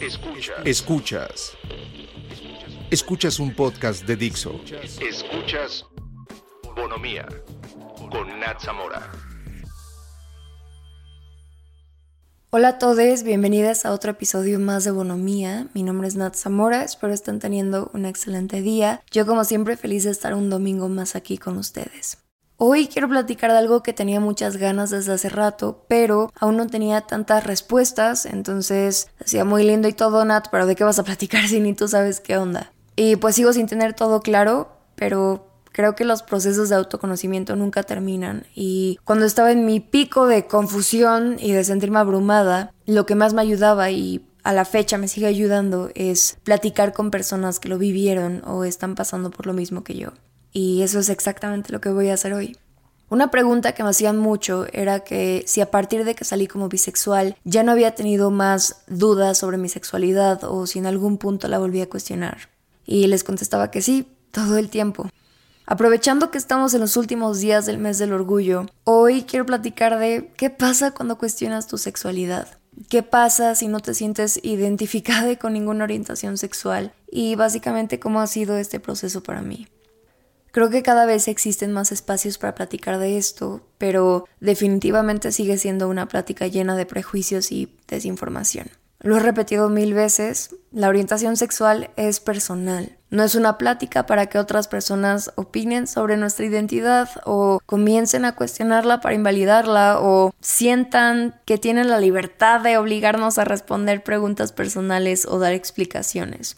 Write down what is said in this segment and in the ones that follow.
Escuchas. Escuchas. Escuchas un podcast de Dixo. Escuchas Bonomía con Nat Zamora. Hola a todos, bienvenidas a otro episodio más de Bonomía. Mi nombre es Nat Zamora, espero estén teniendo un excelente día. Yo como siempre feliz de estar un domingo más aquí con ustedes. Hoy quiero platicar de algo que tenía muchas ganas desde hace rato, pero aún no tenía tantas respuestas, entonces decía muy lindo y todo, Nat, pero ¿de qué vas a platicar si ni tú sabes qué onda? Y pues sigo sin tener todo claro, pero creo que los procesos de autoconocimiento nunca terminan y cuando estaba en mi pico de confusión y de sentirme abrumada, lo que más me ayudaba y a la fecha me sigue ayudando es platicar con personas que lo vivieron o están pasando por lo mismo que yo. Y eso es exactamente lo que voy a hacer hoy. Una pregunta que me hacían mucho era que si a partir de que salí como bisexual ya no había tenido más dudas sobre mi sexualidad o si en algún punto la volví a cuestionar. Y les contestaba que sí, todo el tiempo. Aprovechando que estamos en los últimos días del mes del orgullo, hoy quiero platicar de qué pasa cuando cuestionas tu sexualidad. ¿Qué pasa si no te sientes identificada con ninguna orientación sexual? Y básicamente cómo ha sido este proceso para mí. Creo que cada vez existen más espacios para platicar de esto, pero definitivamente sigue siendo una plática llena de prejuicios y desinformación. Lo he repetido mil veces, la orientación sexual es personal. No es una plática para que otras personas opinen sobre nuestra identidad o comiencen a cuestionarla para invalidarla o sientan que tienen la libertad de obligarnos a responder preguntas personales o dar explicaciones.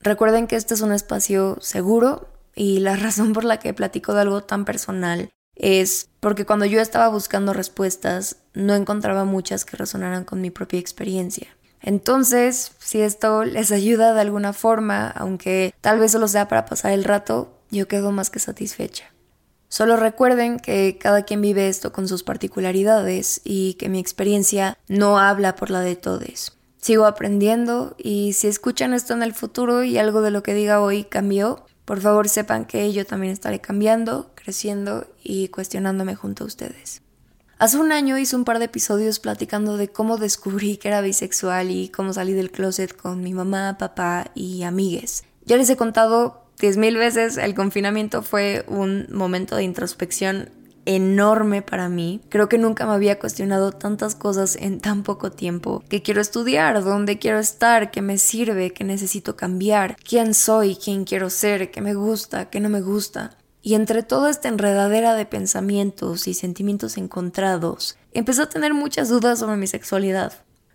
Recuerden que este es un espacio seguro y la razón por la que platico de algo tan personal es porque cuando yo estaba buscando respuestas no encontraba muchas que resonaran con mi propia experiencia. Entonces, si esto les ayuda de alguna forma, aunque tal vez solo sea para pasar el rato, yo quedo más que satisfecha. Solo recuerden que cada quien vive esto con sus particularidades y que mi experiencia no habla por la de todos. Sigo aprendiendo y si escuchan esto en el futuro y algo de lo que diga hoy cambió, por favor sepan que yo también estaré cambiando, creciendo y cuestionándome junto a ustedes. Hace un año hice un par de episodios platicando de cómo descubrí que era bisexual y cómo salí del closet con mi mamá, papá y amigues. Ya les he contado diez mil veces, el confinamiento fue un momento de introspección enorme para mí. Creo que nunca me había cuestionado tantas cosas en tan poco tiempo. ¿Qué quiero estudiar? ¿Dónde quiero estar? ¿Qué me sirve? ¿Qué necesito cambiar? ¿Quién soy? ¿Quién quiero ser? ¿Qué me gusta? ¿Qué no me gusta? Y entre toda esta enredadera de pensamientos y sentimientos encontrados, empecé a tener muchas dudas sobre mi sexualidad.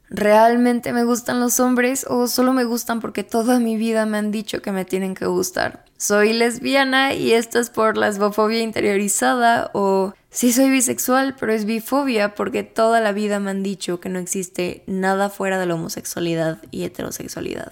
¿Realmente me gustan los hombres o solo me gustan porque toda mi vida me han dicho que me tienen que gustar? ¿Soy lesbiana y esto es por la lesbofobia interiorizada o sí soy bisexual pero es bifobia porque toda la vida me han dicho que no existe nada fuera de la homosexualidad y heterosexualidad?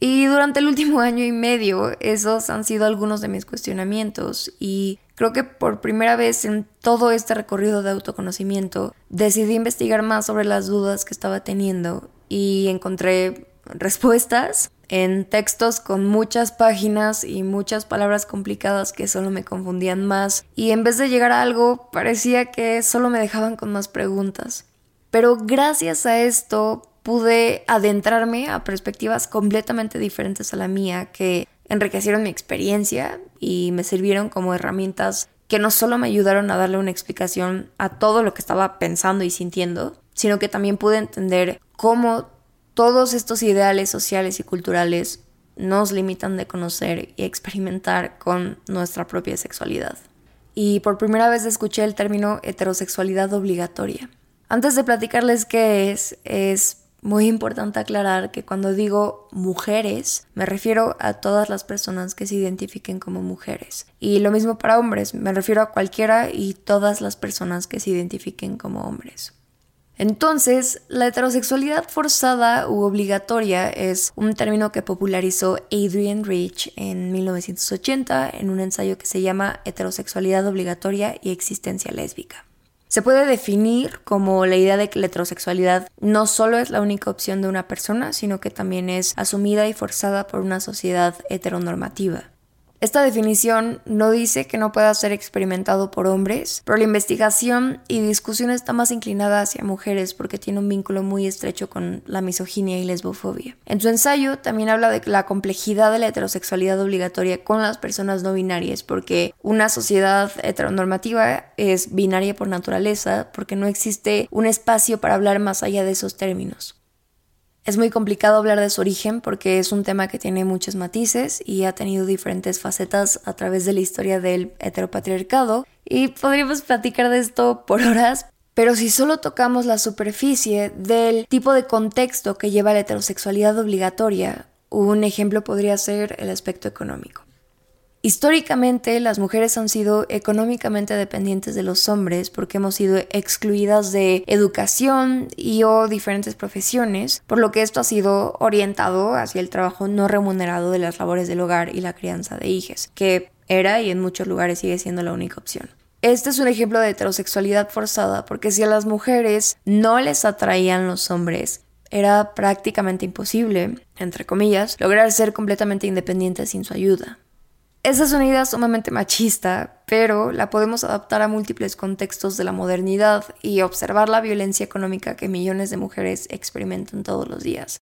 Y durante el último año y medio esos han sido algunos de mis cuestionamientos y creo que por primera vez en todo este recorrido de autoconocimiento decidí investigar más sobre las dudas que estaba teniendo y encontré respuestas en textos con muchas páginas y muchas palabras complicadas que solo me confundían más y en vez de llegar a algo parecía que solo me dejaban con más preguntas. Pero gracias a esto pude adentrarme a perspectivas completamente diferentes a la mía que enriquecieron mi experiencia y me sirvieron como herramientas que no solo me ayudaron a darle una explicación a todo lo que estaba pensando y sintiendo, sino que también pude entender cómo todos estos ideales sociales y culturales nos limitan de conocer y experimentar con nuestra propia sexualidad. Y por primera vez escuché el término heterosexualidad obligatoria. Antes de platicarles qué es, es muy importante aclarar que cuando digo mujeres, me refiero a todas las personas que se identifiquen como mujeres. Y lo mismo para hombres, me refiero a cualquiera y todas las personas que se identifiquen como hombres. Entonces, la heterosexualidad forzada u obligatoria es un término que popularizó Adrian Rich en 1980 en un ensayo que se llama Heterosexualidad obligatoria y existencia lésbica. Se puede definir como la idea de que la heterosexualidad no solo es la única opción de una persona, sino que también es asumida y forzada por una sociedad heteronormativa. Esta definición no dice que no pueda ser experimentado por hombres, pero la investigación y discusión está más inclinada hacia mujeres porque tiene un vínculo muy estrecho con la misoginia y lesbofobia. En su ensayo también habla de la complejidad de la heterosexualidad obligatoria con las personas no binarias, porque una sociedad heteronormativa es binaria por naturaleza, porque no existe un espacio para hablar más allá de esos términos. Es muy complicado hablar de su origen porque es un tema que tiene muchos matices y ha tenido diferentes facetas a través de la historia del heteropatriarcado y podríamos platicar de esto por horas, pero si solo tocamos la superficie del tipo de contexto que lleva la heterosexualidad obligatoria, un ejemplo podría ser el aspecto económico. Históricamente las mujeres han sido económicamente dependientes de los hombres porque hemos sido excluidas de educación y o diferentes profesiones, por lo que esto ha sido orientado hacia el trabajo no remunerado de las labores del hogar y la crianza de hijas, que era y en muchos lugares sigue siendo la única opción. Este es un ejemplo de heterosexualidad forzada porque si a las mujeres no les atraían los hombres, era prácticamente imposible, entre comillas, lograr ser completamente independientes sin su ayuda. Esa es una idea sumamente machista, pero la podemos adaptar a múltiples contextos de la modernidad y observar la violencia económica que millones de mujeres experimentan todos los días.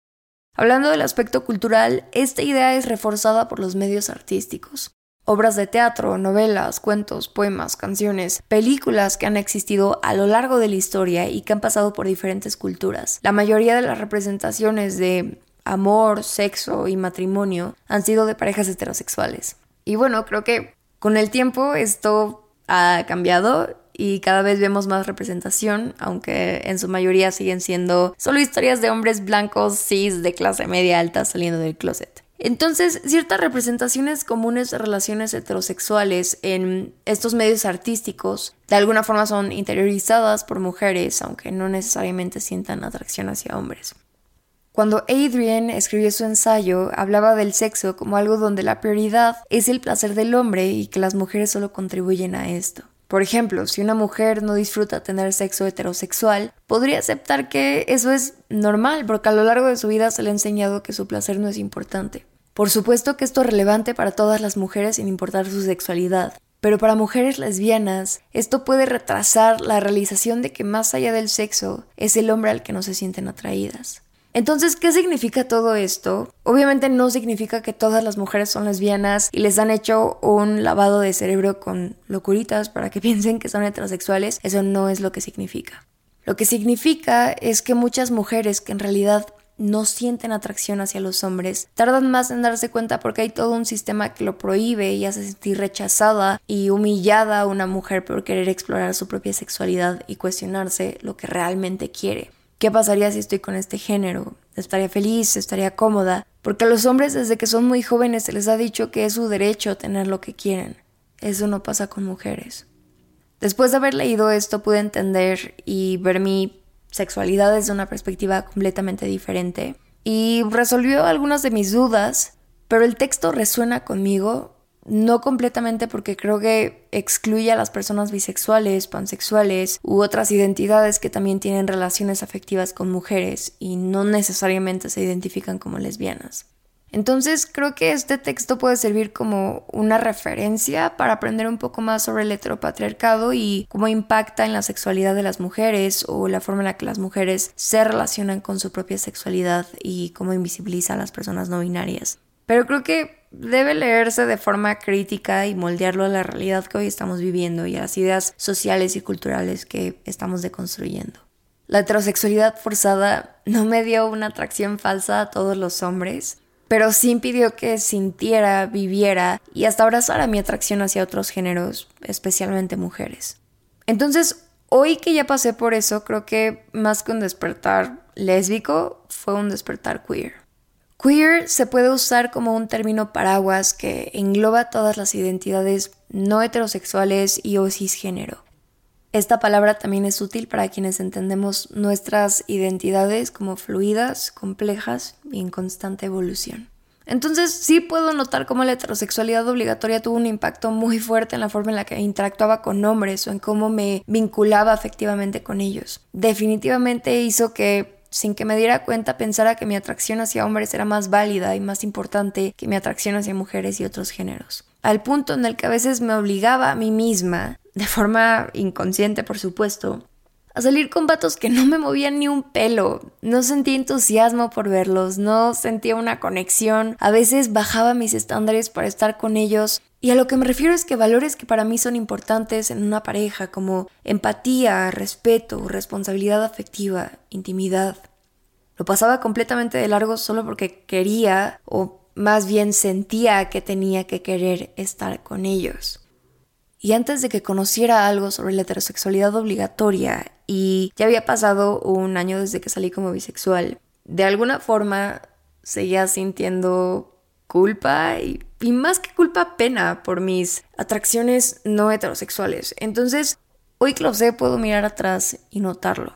Hablando del aspecto cultural, esta idea es reforzada por los medios artísticos. Obras de teatro, novelas, cuentos, poemas, canciones, películas que han existido a lo largo de la historia y que han pasado por diferentes culturas. La mayoría de las representaciones de amor, sexo y matrimonio han sido de parejas heterosexuales. Y bueno, creo que con el tiempo esto ha cambiado y cada vez vemos más representación, aunque en su mayoría siguen siendo solo historias de hombres blancos cis de clase media alta saliendo del closet. Entonces, ciertas representaciones comunes de relaciones heterosexuales en estos medios artísticos de alguna forma son interiorizadas por mujeres, aunque no necesariamente sientan atracción hacia hombres. Cuando Adrian escribió su ensayo, hablaba del sexo como algo donde la prioridad es el placer del hombre y que las mujeres solo contribuyen a esto. Por ejemplo, si una mujer no disfruta tener sexo heterosexual, podría aceptar que eso es normal porque a lo largo de su vida se le ha enseñado que su placer no es importante. Por supuesto que esto es relevante para todas las mujeres sin importar su sexualidad, pero para mujeres lesbianas esto puede retrasar la realización de que más allá del sexo es el hombre al que no se sienten atraídas. Entonces, ¿qué significa todo esto? Obviamente no significa que todas las mujeres son lesbianas y les han hecho un lavado de cerebro con locuritas para que piensen que son heterosexuales. Eso no es lo que significa. Lo que significa es que muchas mujeres que en realidad no sienten atracción hacia los hombres, tardan más en darse cuenta porque hay todo un sistema que lo prohíbe y hace sentir rechazada y humillada a una mujer por querer explorar su propia sexualidad y cuestionarse lo que realmente quiere. ¿Qué pasaría si estoy con este género? ¿Estaría feliz? ¿Estaría cómoda? Porque a los hombres desde que son muy jóvenes se les ha dicho que es su derecho tener lo que quieren. Eso no pasa con mujeres. Después de haber leído esto pude entender y ver mi sexualidad desde una perspectiva completamente diferente y resolvió algunas de mis dudas, pero el texto resuena conmigo no completamente porque creo que excluye a las personas bisexuales, pansexuales u otras identidades que también tienen relaciones afectivas con mujeres y no necesariamente se identifican como lesbianas. Entonces creo que este texto puede servir como una referencia para aprender un poco más sobre el heteropatriarcado y cómo impacta en la sexualidad de las mujeres o la forma en la que las mujeres se relacionan con su propia sexualidad y cómo invisibiliza a las personas no binarias. Pero creo que debe leerse de forma crítica y moldearlo a la realidad que hoy estamos viviendo y a las ideas sociales y culturales que estamos deconstruyendo. La heterosexualidad forzada no me dio una atracción falsa a todos los hombres, pero sí impidió que sintiera, viviera y hasta abrazara mi atracción hacia otros géneros, especialmente mujeres. Entonces, hoy que ya pasé por eso, creo que más que un despertar lésbico, fue un despertar queer. Queer se puede usar como un término paraguas que engloba todas las identidades no heterosexuales y o cisgénero. Esta palabra también es útil para quienes entendemos nuestras identidades como fluidas, complejas y en constante evolución. Entonces sí puedo notar cómo la heterosexualidad obligatoria tuvo un impacto muy fuerte en la forma en la que interactuaba con hombres o en cómo me vinculaba afectivamente con ellos. Definitivamente hizo que sin que me diera cuenta, pensara que mi atracción hacia hombres era más válida y más importante que mi atracción hacia mujeres y otros géneros. al punto en el que a veces me obligaba a mí misma, de forma inconsciente por supuesto, a salir con vatos que no me movían ni un pelo. No sentía entusiasmo por verlos, no sentía una conexión. A veces bajaba mis estándares para estar con ellos. Y a lo que me refiero es que valores que para mí son importantes en una pareja, como empatía, respeto, responsabilidad afectiva, intimidad. Lo pasaba completamente de largo solo porque quería o más bien sentía que tenía que querer estar con ellos. Y antes de que conociera algo sobre la heterosexualidad obligatoria y ya había pasado un año desde que salí como bisexual, de alguna forma seguía sintiendo culpa y, más que culpa, pena por mis atracciones no heterosexuales. Entonces, hoy que lo sé, puedo mirar atrás y notarlo.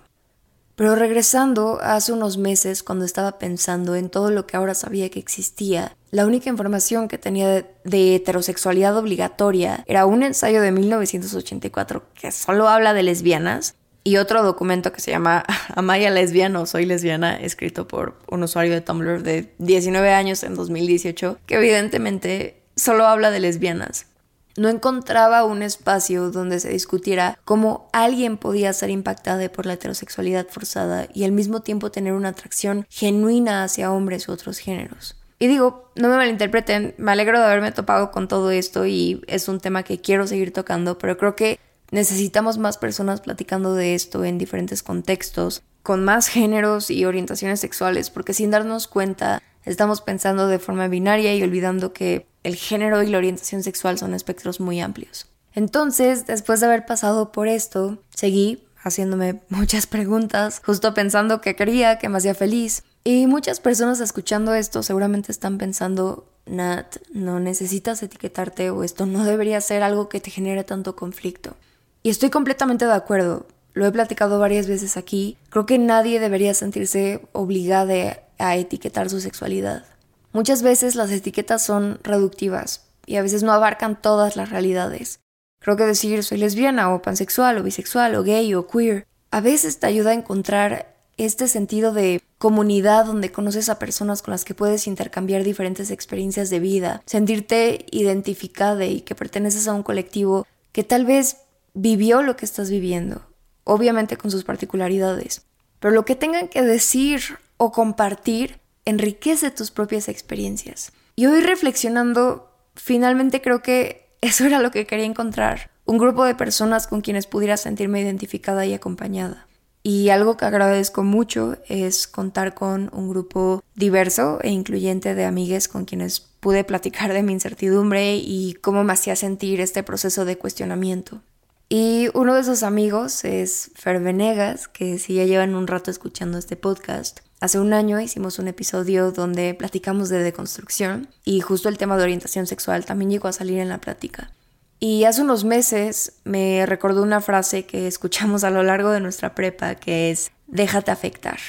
Pero regresando hace unos meses, cuando estaba pensando en todo lo que ahora sabía que existía, la única información que tenía de, heterosexualidad obligatoria era un ensayo de 1984 que solo habla de lesbianas y otro documento que se llama Amaya lesbiano, soy lesbiana, escrito por un usuario de Tumblr de 19 años en 2018, que evidentemente solo habla de lesbianas. No encontraba un espacio donde se discutiera cómo alguien podía ser impactada por la heterosexualidad forzada y al mismo tiempo tener una atracción genuina hacia hombres u otros géneros. Y digo, no me malinterpreten, me alegro de haberme topado con todo esto y es un tema que quiero seguir tocando, pero creo que necesitamos más personas platicando de esto en diferentes contextos, con más géneros y orientaciones sexuales, porque sin darnos cuenta estamos pensando de forma binaria y olvidando que el género y la orientación sexual son espectros muy amplios. Entonces, después de haber pasado por esto, seguí haciéndome muchas preguntas, justo pensando que quería, que me hacía feliz. Y muchas personas escuchando esto seguramente están pensando, Nat, no necesitas etiquetarte o esto no debería ser algo que te genere tanto conflicto. Y estoy completamente de acuerdo. Lo he platicado varias veces aquí. Creo que nadie debería sentirse obligada a etiquetar su sexualidad. Muchas veces las etiquetas son reductivas y a veces no abarcan todas las realidades. Creo que decir soy lesbiana o pansexual o bisexual o gay o queer a veces te ayuda a encontrar este sentido de comunidad donde conoces a personas con las que puedes intercambiar diferentes experiencias de vida, sentirte identificada y que perteneces a un colectivo que tal vez vivió lo que estás viviendo, obviamente con sus particularidades, pero lo que tengan que decir o compartir enriquece tus propias experiencias. Y hoy reflexionando, finalmente creo que eso era lo que quería encontrar, un grupo de personas con quienes pudiera sentirme identificada y acompañada. Y algo que agradezco mucho es contar con un grupo diverso e incluyente de amigues con quienes pude platicar de mi incertidumbre y cómo me hacía sentir este proceso de cuestionamiento. Y uno de esos amigos es Fer Venegas, que si ya llevan un rato escuchando este podcast, Hace un año hicimos un episodio donde platicamos de deconstrucción y justo el tema de orientación sexual también llegó a salir en la plática. Y hace unos meses me recordó una frase que escuchamos a lo largo de nuestra prepa que es déjate afectar.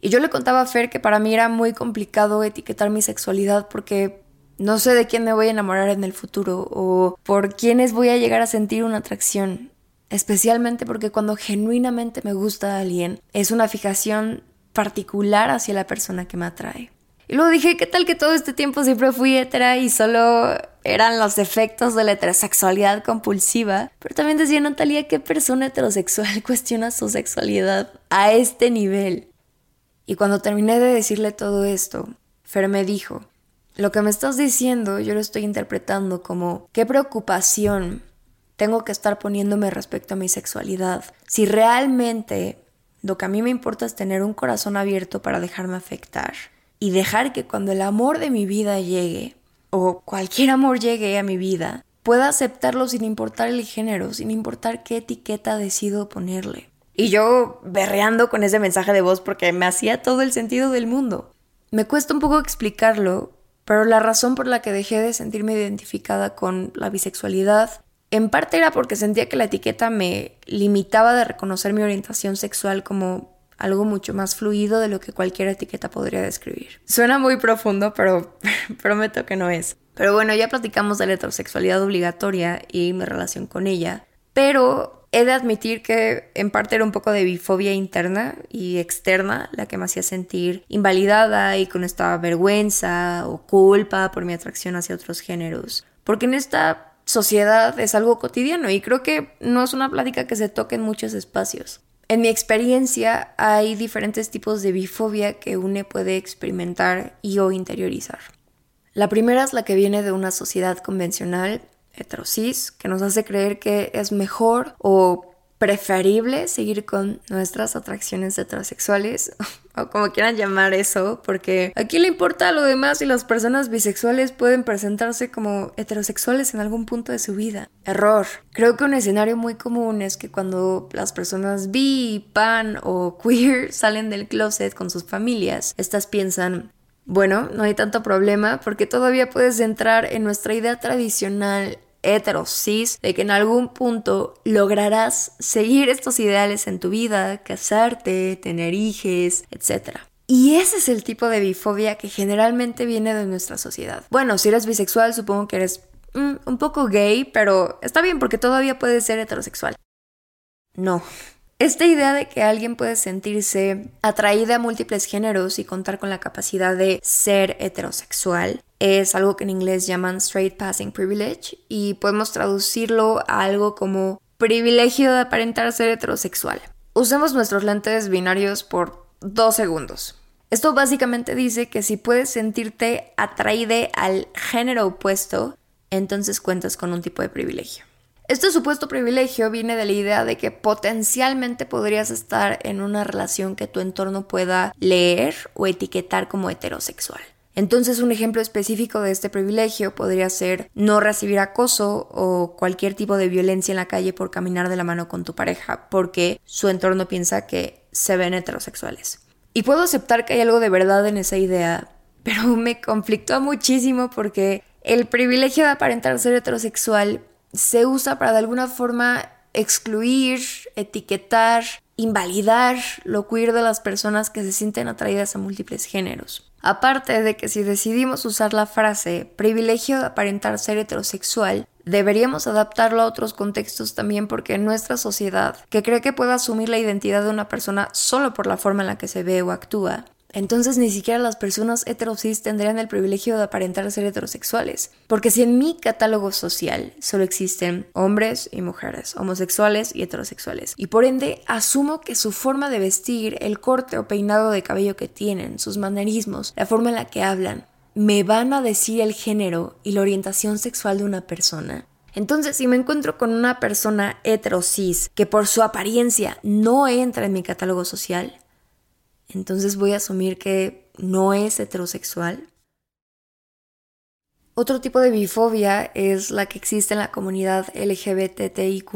Y yo le contaba a Fer que para mí era muy complicado etiquetar mi sexualidad porque no sé de quién me voy a enamorar en el futuro o por quiénes voy a llegar a sentir una atracción. Especialmente porque cuando genuinamente me gusta a alguien es una fijación particular hacia la persona que me atrae. Y luego dije, ¿qué tal que todo este tiempo siempre fui hetera y solo eran los efectos de la heterosexualidad compulsiva? Pero también decía Natalia, ¿qué persona heterosexual cuestiona su sexualidad a este nivel? Y cuando terminé de decirle todo esto, Fer me dijo, lo que me estás diciendo yo lo estoy interpretando como qué preocupación tengo que estar poniéndome respecto a mi sexualidad. Si realmente lo que a mí me importa es tener un corazón abierto para dejarme afectar y dejar que cuando el amor de mi vida llegue, o cualquier amor llegue a mi vida, pueda aceptarlo sin importar el género, sin importar qué etiqueta decido ponerle. Y yo berreando con ese mensaje de voz porque me hacía todo el sentido del mundo. Me cuesta un poco explicarlo, pero la razón por la que dejé de sentirme identificada con la bisexualidad en parte era porque sentía que la etiqueta me limitaba de reconocer mi orientación sexual como algo mucho más fluido de lo que cualquier etiqueta podría describir. Suena muy profundo, pero prometo que no es. Pero bueno, ya platicamos de la heterosexualidad obligatoria y mi relación con ella, pero he de admitir que en parte era un poco de bifobia interna y externa la que me hacía sentir invalidada y con esta vergüenza o culpa por mi atracción hacia otros géneros porque en esta sociedad es algo cotidiano y creo que no es una plática que se toque en muchos espacios. En mi experiencia hay diferentes tipos de bifobia que une puede experimentar y o interiorizar. La primera es la que viene de una sociedad convencional, heterosis, que nos hace creer que es mejor o preferible seguir con nuestras atracciones heterosexuales o como quieran llamar eso, porque a quién le importa lo demás y las personas bisexuales pueden presentarse como heterosexuales en algún punto de su vida. Error. Creo que un escenario muy común es que cuando las personas bi, pan o queer salen del closet con sus familias, estas piensan, bueno, no hay tanto problema porque todavía puedes entrar en nuestra idea tradicional heterosis, de que en algún punto lograrás seguir estos ideales en tu vida, casarte, tener hijos, etc. Y ese es el tipo de bifobia que generalmente viene de nuestra sociedad. Bueno, si eres bisexual, supongo que eres mm, un poco gay, pero está bien porque todavía puedes ser heterosexual. No, esta idea de que alguien puede sentirse atraída a múltiples géneros y contar con la capacidad de ser heterosexual es algo que en inglés llaman straight passing privilege y podemos traducirlo a algo como privilegio de aparentar ser heterosexual. Usemos nuestros lentes binarios por dos segundos. Esto básicamente dice que si puedes sentirte atraída al género opuesto, entonces cuentas con un tipo de privilegio. Este supuesto privilegio viene de la idea de que potencialmente podrías estar en una relación que tu entorno pueda leer o etiquetar como heterosexual. Entonces un ejemplo específico de este privilegio podría ser no recibir acoso o cualquier tipo de violencia en la calle por caminar de la mano con tu pareja porque su entorno piensa que se ven heterosexuales. Y puedo aceptar que hay algo de verdad en esa idea, pero me conflictó muchísimo porque el privilegio de aparentar ser heterosexual se usa para de alguna forma excluir, etiquetar, invalidar lo queer de las personas que se sienten atraídas a múltiples géneros. Aparte de que si decidimos usar la frase privilegio de aparentar ser heterosexual, deberíamos adaptarlo a otros contextos también porque en nuestra sociedad, que cree que puede asumir la identidad de una persona solo por la forma en la que se ve o actúa, entonces ni siquiera las personas heterosis tendrían el privilegio de aparentar ser heterosexuales. Porque si en mi catálogo social solo existen hombres y mujeres, homosexuales y heterosexuales, y por ende asumo que su forma de vestir, el corte o peinado de cabello que tienen, sus manerismos, la forma en la que hablan, me van a decir el género y la orientación sexual de una persona, entonces, si me encuentro con una persona heterosis que por su apariencia no entra en mi catálogo social, entonces voy a asumir que no es heterosexual. Otro tipo de bifobia es la que existe en la comunidad LGBTIQ,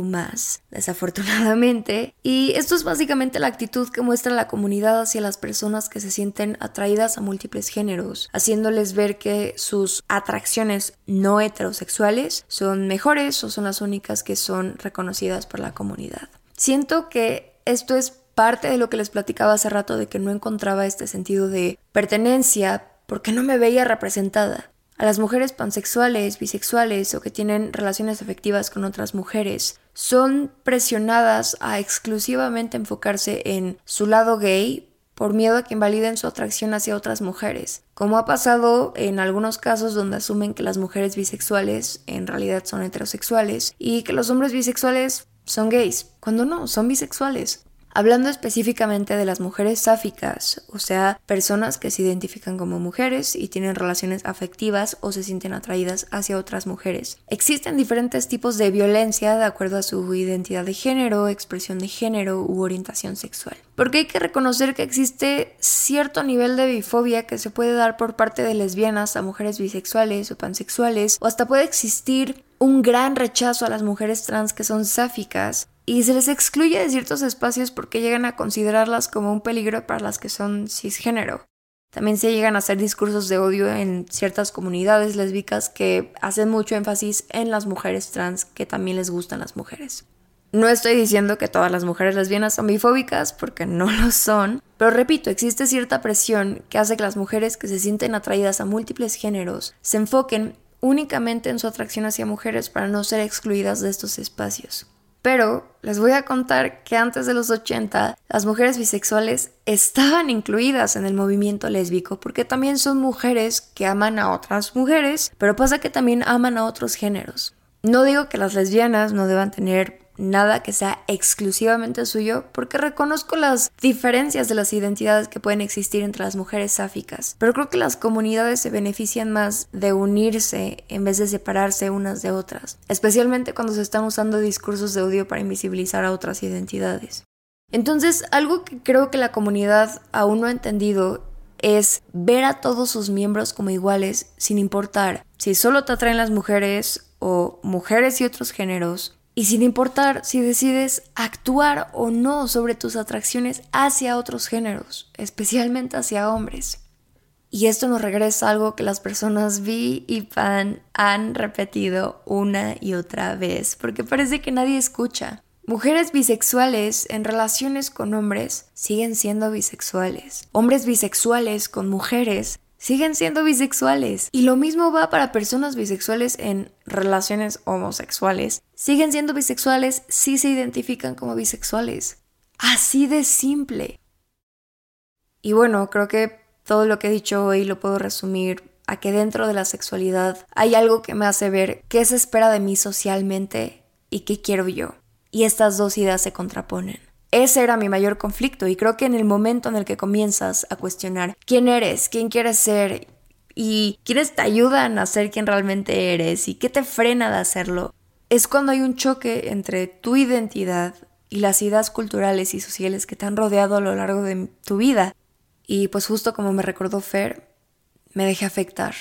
desafortunadamente, y esto es básicamente la actitud que muestra la comunidad hacia las personas que se sienten atraídas a múltiples géneros, haciéndoles ver que sus atracciones no heterosexuales son mejores o son las únicas que son reconocidas por la comunidad. Siento que esto es parte de lo que les platicaba hace rato de que no encontraba este sentido de pertenencia porque no me veía representada. A las mujeres pansexuales, bisexuales o que tienen relaciones afectivas con otras mujeres son presionadas a exclusivamente enfocarse en su lado gay por miedo a que invaliden su atracción hacia otras mujeres, como ha pasado en algunos casos donde asumen que las mujeres bisexuales en realidad son heterosexuales y que los hombres bisexuales son gays, cuando no, son bisexuales. Hablando específicamente de las mujeres sáficas, o sea, personas que se identifican como mujeres y tienen relaciones afectivas o se sienten atraídas hacia otras mujeres. Existen diferentes tipos de violencia de acuerdo a su identidad de género, expresión de género u orientación sexual. Porque hay que reconocer que existe cierto nivel de bifobia que se puede dar por parte de lesbianas a mujeres bisexuales o pansexuales, o hasta puede existir un gran rechazo a las mujeres trans que son sáficas y se les excluye de ciertos espacios porque llegan a considerarlas como un peligro para las que son cisgénero. También se llegan a hacer discursos de odio en ciertas comunidades lésbicas que hacen mucho énfasis en las mujeres trans que también les gustan las mujeres. No estoy diciendo que todas las mujeres lesbianas son bifóbicas, porque no lo son, pero repito, existe cierta presión que hace que las mujeres que se sienten atraídas a múltiples géneros se enfoquen únicamente en su atracción hacia mujeres para no ser excluidas de estos espacios. Pero les voy a contar que antes de los 80 las mujeres bisexuales estaban incluidas en el movimiento lésbico porque también son mujeres que aman a otras mujeres, pero pasa que también aman a otros géneros. No digo que las lesbianas no deban tener nada que sea exclusivamente suyo, porque reconozco las diferencias de las identidades que pueden existir entre las mujeres sáficas, pero creo que las comunidades se benefician más de unirse en vez de separarse unas de otras, especialmente cuando se están usando discursos de odio para invisibilizar a otras identidades. Entonces, algo que creo que la comunidad aún no ha entendido es ver a todos sus miembros como iguales sin importar si solo te atraen las mujeres o mujeres y otros géneros y sin importar si decides actuar o no sobre tus atracciones hacia otros géneros, especialmente hacia hombres. Y esto nos regresa a algo que las personas vi y pan han repetido una y otra vez, porque parece que nadie escucha. Mujeres bisexuales en relaciones con hombres siguen siendo bisexuales. Hombres bisexuales con mujeres siguen siendo bisexuales. Y lo mismo va para personas bisexuales en relaciones homosexuales. Siguen siendo bisexuales si se identifican como bisexuales. Así de simple. Y bueno, creo que todo lo que he dicho hoy lo puedo resumir a que dentro de la sexualidad hay algo que me hace ver qué se espera de mí socialmente y qué quiero yo. Y estas dos ideas se contraponen. Ese era mi mayor conflicto y creo que en el momento en el que comienzas a cuestionar quién eres, quién quieres ser y quiénes te ayudan a ser quien realmente eres y qué te frena de hacerlo, es cuando hay un choque entre tu identidad y las ideas culturales y sociales que te han rodeado a lo largo de tu vida. Y pues justo como me recordó Fer, me dejé afectar.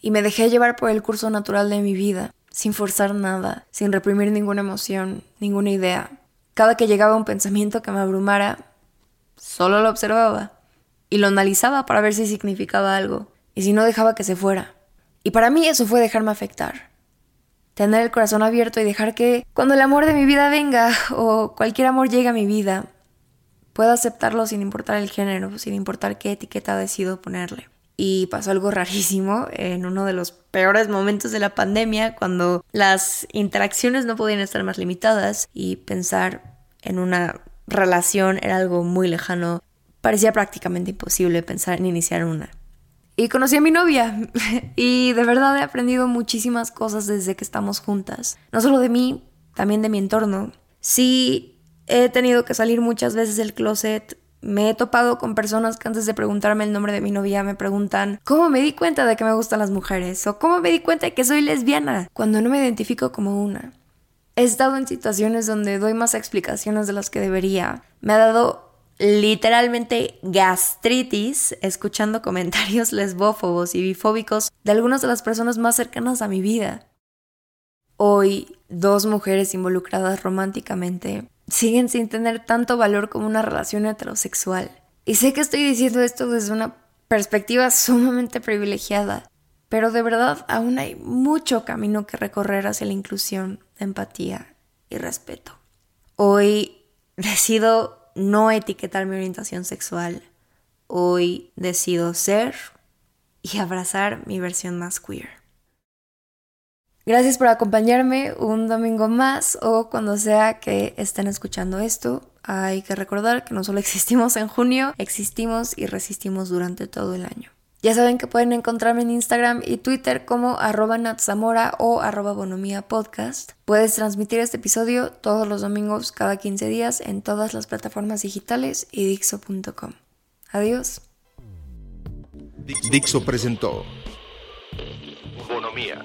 Y me dejé llevar por el curso natural de mi vida, sin forzar nada, sin reprimir ninguna emoción, ninguna idea. Cada que llegaba un pensamiento que me abrumara, solo lo observaba y lo analizaba para ver si significaba algo y si no dejaba que se fuera. Y para mí eso fue dejarme afectar. Tener el corazón abierto y dejar que cuando el amor de mi vida venga o cualquier amor llegue a mi vida, pueda aceptarlo sin importar el género, sin importar qué etiqueta decido ponerle. Y pasó algo rarísimo en uno de los peores momentos de la pandemia, cuando las interacciones no podían estar más limitadas y pensar en una relación era algo muy lejano. Parecía prácticamente imposible pensar en iniciar una. Y conocí a mi novia y de verdad he aprendido muchísimas cosas desde que estamos juntas. No solo de mí, también de mi entorno. Sí, he tenido que salir muchas veces del closet me he topado con personas que antes de preguntarme el nombre de mi novia me preguntan ¿Cómo me di cuenta de que me gustan las mujeres? o ¿Cómo me di cuenta de que soy lesbiana? cuando no me identifico como una. He estado en situaciones donde doy más explicaciones de las que debería. Me ha dado literalmente gastritis escuchando comentarios lesbófobos y bifóbicos de algunas de las personas más cercanas a mi vida. Hoy, dos mujeres involucradas románticamente siguen sin tener tanto valor como una relación heterosexual. Y sé que estoy diciendo esto desde una perspectiva sumamente privilegiada, pero de verdad aún hay mucho camino que recorrer hacia la inclusión, empatía y respeto. Hoy decido no etiquetar mi orientación sexual. Hoy decido ser y abrazar mi versión más queer. Gracias por acompañarme un domingo más o cuando sea que estén escuchando esto. Hay que recordar que no solo existimos en junio, existimos y resistimos durante todo el año. Ya saben que pueden encontrarme en Instagram y Twitter como arroba natzamora o arroba bonomía podcast. Puedes transmitir este episodio todos los domingos cada 15 días en todas las plataformas digitales y dixo.com. Adiós. Dixo presentó Bonomía